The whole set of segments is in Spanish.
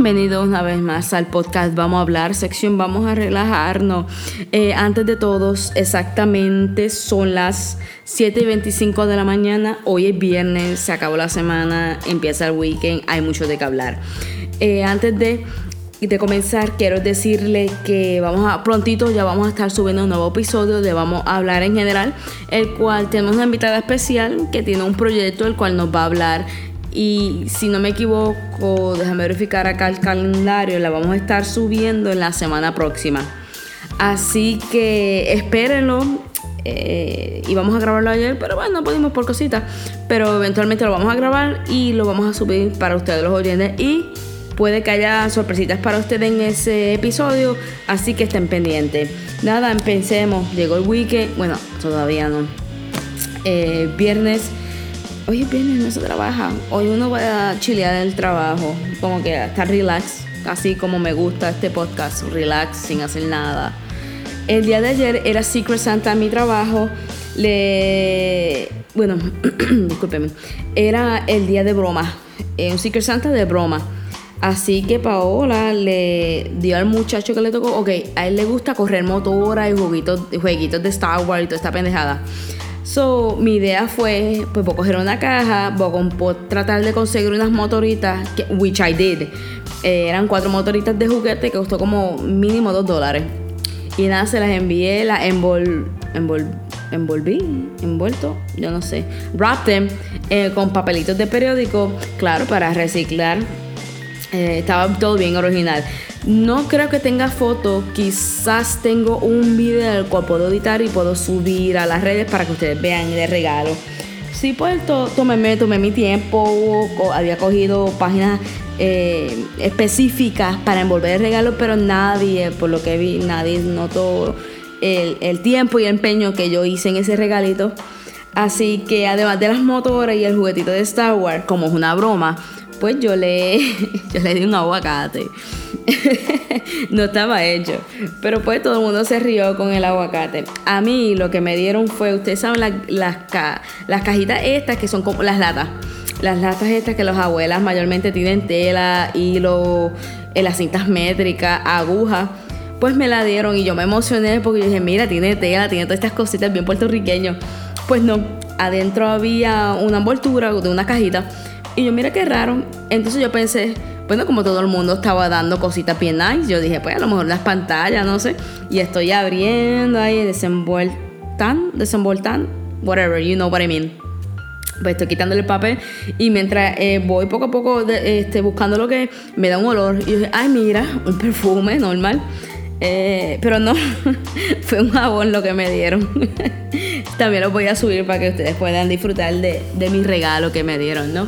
Bienvenidos una vez más al podcast Vamos a hablar, sección Vamos a relajarnos. Eh, antes de todos, exactamente son las 7 y 25 de la mañana. Hoy es viernes, se acabó la semana, empieza el weekend, hay mucho de qué hablar. Eh, antes de, de comenzar, quiero decirle que vamos a prontito ya vamos a estar subiendo un nuevo episodio de Vamos a hablar en general, el cual tenemos una invitada especial que tiene un proyecto el cual nos va a hablar y si no me equivoco, déjame verificar acá el calendario, la vamos a estar subiendo en la semana próxima. Así que espérenlo. Eh, y vamos a grabarlo ayer, pero bueno, no pudimos por cositas. Pero eventualmente lo vamos a grabar y lo vamos a subir para ustedes los oyentes. Y puede que haya sorpresitas para ustedes en ese episodio, así que estén pendientes. Nada, empecemos. Llegó el weekend, bueno, todavía no. Eh, viernes hoy es viernes, no se trabaja. Hoy uno va a chilear el trabajo, como que estar relax, así como me gusta este podcast, relax, sin hacer nada. El día de ayer era Secret Santa mi trabajo. Le. Bueno, discúlpeme. Era el día de broma. Eh, un Secret Santa de broma. Así que Paola le dio al muchacho que le tocó, ok, a él le gusta correr motora y jueguitos, jueguitos de Star Wars y toda esta pendejada. So, mi idea fue, pues voy a coger una caja, voy a tratar de conseguir unas motoritas, que, which I did. Eh, eran cuatro motoritas de juguete que costó como mínimo dos dólares. Y nada, se las envié, las envol, envol, envolví, envuelto, yo no sé. Wrapped them eh, con papelitos de periódico, claro, para reciclar. Eh, estaba todo bien original. No creo que tenga foto, quizás tengo un video el cual puedo editar y puedo subir a las redes para que ustedes vean de regalo. Sí, pues tomé, mi tiempo, había cogido páginas eh, específicas para envolver el regalo, pero nadie, por lo que vi, nadie notó el, el tiempo y el empeño que yo hice en ese regalito. Así que además de las motoras y el juguetito de Star Wars, como es una broma, pues yo le, yo le di un aguacate. no estaba hecho. Pero pues todo el mundo se rió con el aguacate. A mí lo que me dieron fue, ustedes saben, las, las cajitas estas que son como las latas. Las latas estas que las abuelas mayormente tienen tela, hilo, en las cintas métricas, agujas. Pues me la dieron y yo me emocioné porque yo dije, mira, tiene tela, tiene todas estas cositas bien puertorriqueños. Pues no, adentro había una envoltura de una cajita y yo, mira qué raro. Entonces yo pensé, bueno, como todo el mundo estaba dando cositas bien nice, yo dije, pues a lo mejor las pantallas, no sé. Y estoy abriendo ahí, desenvueltan, desenvoltan, whatever, you know what I mean. Pues estoy quitándole el papel y mientras eh, voy poco a poco este, buscando lo que me da un olor. Y yo dije, ay, mira, un perfume normal. Eh, pero no, fue un jabón lo que me dieron. También lo voy a subir para que ustedes puedan disfrutar de, de mi regalo que me dieron, ¿no?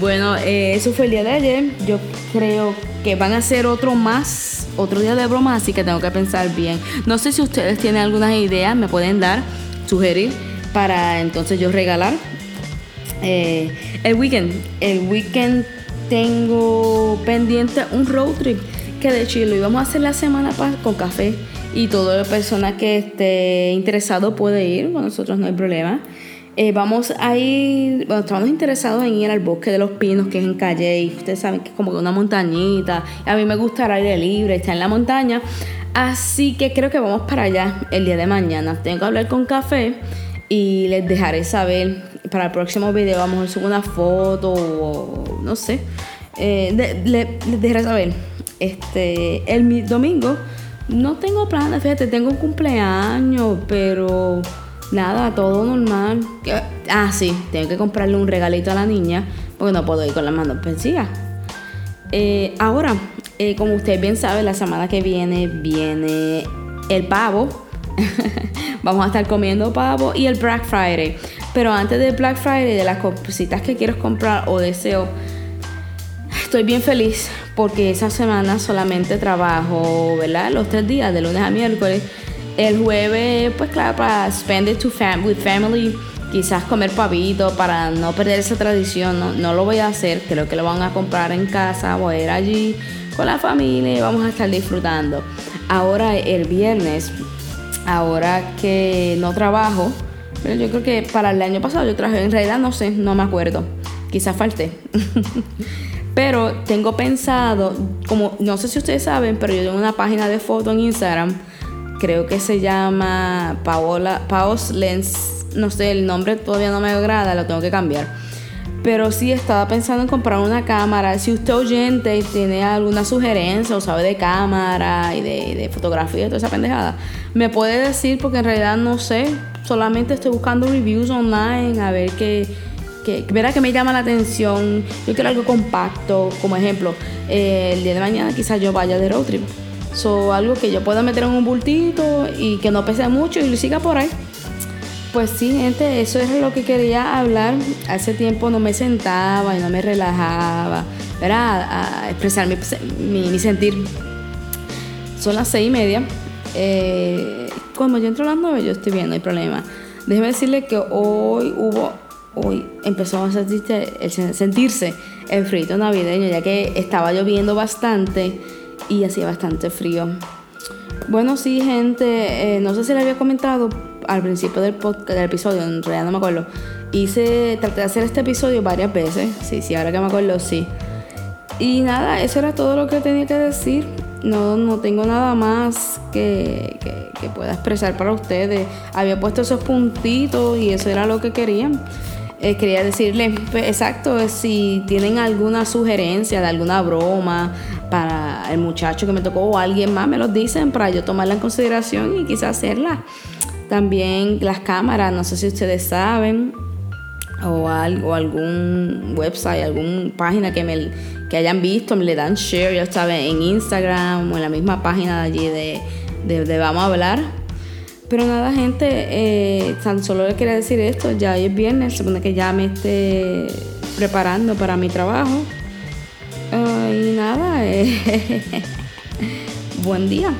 Bueno, eh, eso fue el día de ayer. Yo creo que van a ser otro más, otro día de broma, así que tengo que pensar bien. No sé si ustedes tienen algunas ideas, me pueden dar, sugerir, para entonces yo regalar. Eh, el weekend, el weekend tengo pendiente un road trip que de hecho lo íbamos a hacer la semana con café y toda la persona que esté interesado puede ir, con nosotros no hay problema. Eh, vamos a ir, bueno, estamos interesados en ir al bosque de los pinos, que es en Calle, ustedes saben que es como una montañita. A mí me gusta el aire libre, estar en la montaña. Así que creo que vamos para allá el día de mañana. Tengo que hablar con Café y les dejaré saber para el próximo video. Vamos a subir una foto o no sé. Eh, les dejaré saber. Este, el domingo no tengo planes, fíjate, tengo un cumpleaños, pero Nada, todo normal. Ah, sí, tengo que comprarle un regalito a la niña porque no puedo ir con las manos vencidas. Eh, ahora, eh, como usted bien sabe, la semana que viene viene el pavo. Vamos a estar comiendo pavo y el Black Friday. Pero antes del Black Friday, de las cositas que quiero comprar o deseo, estoy bien feliz porque esa semana solamente trabajo, ¿verdad? Los tres días, de lunes a miércoles. El jueves, pues claro, para spend it to fam with family, quizás comer pavito para no perder esa tradición. No, no lo voy a hacer, creo que lo van a comprar en casa, voy a ir allí con la familia y vamos a estar disfrutando. Ahora el viernes, ahora que no trabajo, pero yo creo que para el año pasado yo trabajé, en realidad no sé, no me acuerdo, quizás falté. Pero tengo pensado, como no sé si ustedes saben, pero yo tengo una página de foto en Instagram, creo que se llama Paola, Paos Lens, no sé, el nombre todavía no me agrada, lo tengo que cambiar. Pero sí estaba pensando en comprar una cámara. Si usted oyente y tiene alguna sugerencia o sabe de cámara y de, fotografía y toda esa pendejada, me puede decir porque en realidad no sé. Solamente estoy buscando reviews online a ver qué que, verá que me llama la atención. Yo quiero algo compacto, como ejemplo, eh, el día de mañana quizás yo vaya de road trip. So, algo que yo pueda meter en un bultito y que no pese mucho y lo siga por ahí. Pues sí, gente, eso es lo que quería hablar. Hace tiempo no me sentaba y no me relajaba, ¿verdad? A expresar mi, sentir. Son las seis y media. Eh, cuando yo entro a las nueve, yo estoy bien, no hay problema. Déjeme decirle que hoy hubo hoy empezó a sentirse, sentirse el frío navideño, ya que estaba lloviendo bastante y hacía bastante frío. Bueno, sí, gente, eh, no sé si le había comentado al principio del, podcast, del episodio, en realidad no me acuerdo. Hice, traté de hacer este episodio varias veces, sí, sí, ahora que me acuerdo, sí. Y nada, eso era todo lo que tenía que decir. No, no tengo nada más que, que, que pueda expresar para ustedes. Había puesto esos puntitos y eso era lo que querían. Eh, quería decirle, pues, exacto, si tienen alguna sugerencia de alguna broma para el muchacho que me tocó o alguien más, me lo dicen para yo tomarla en consideración y quizás hacerla. También las cámaras, no sé si ustedes saben, o, algo, algún website, alguna página que, me, que hayan visto, me le dan share, ya saben, en Instagram o en la misma página de allí de, de, de Vamos a Hablar pero nada, gente, eh, tan solo le quería decir esto. Ya hoy es viernes, supone que ya me esté preparando para mi trabajo. y nada, eh, buen día.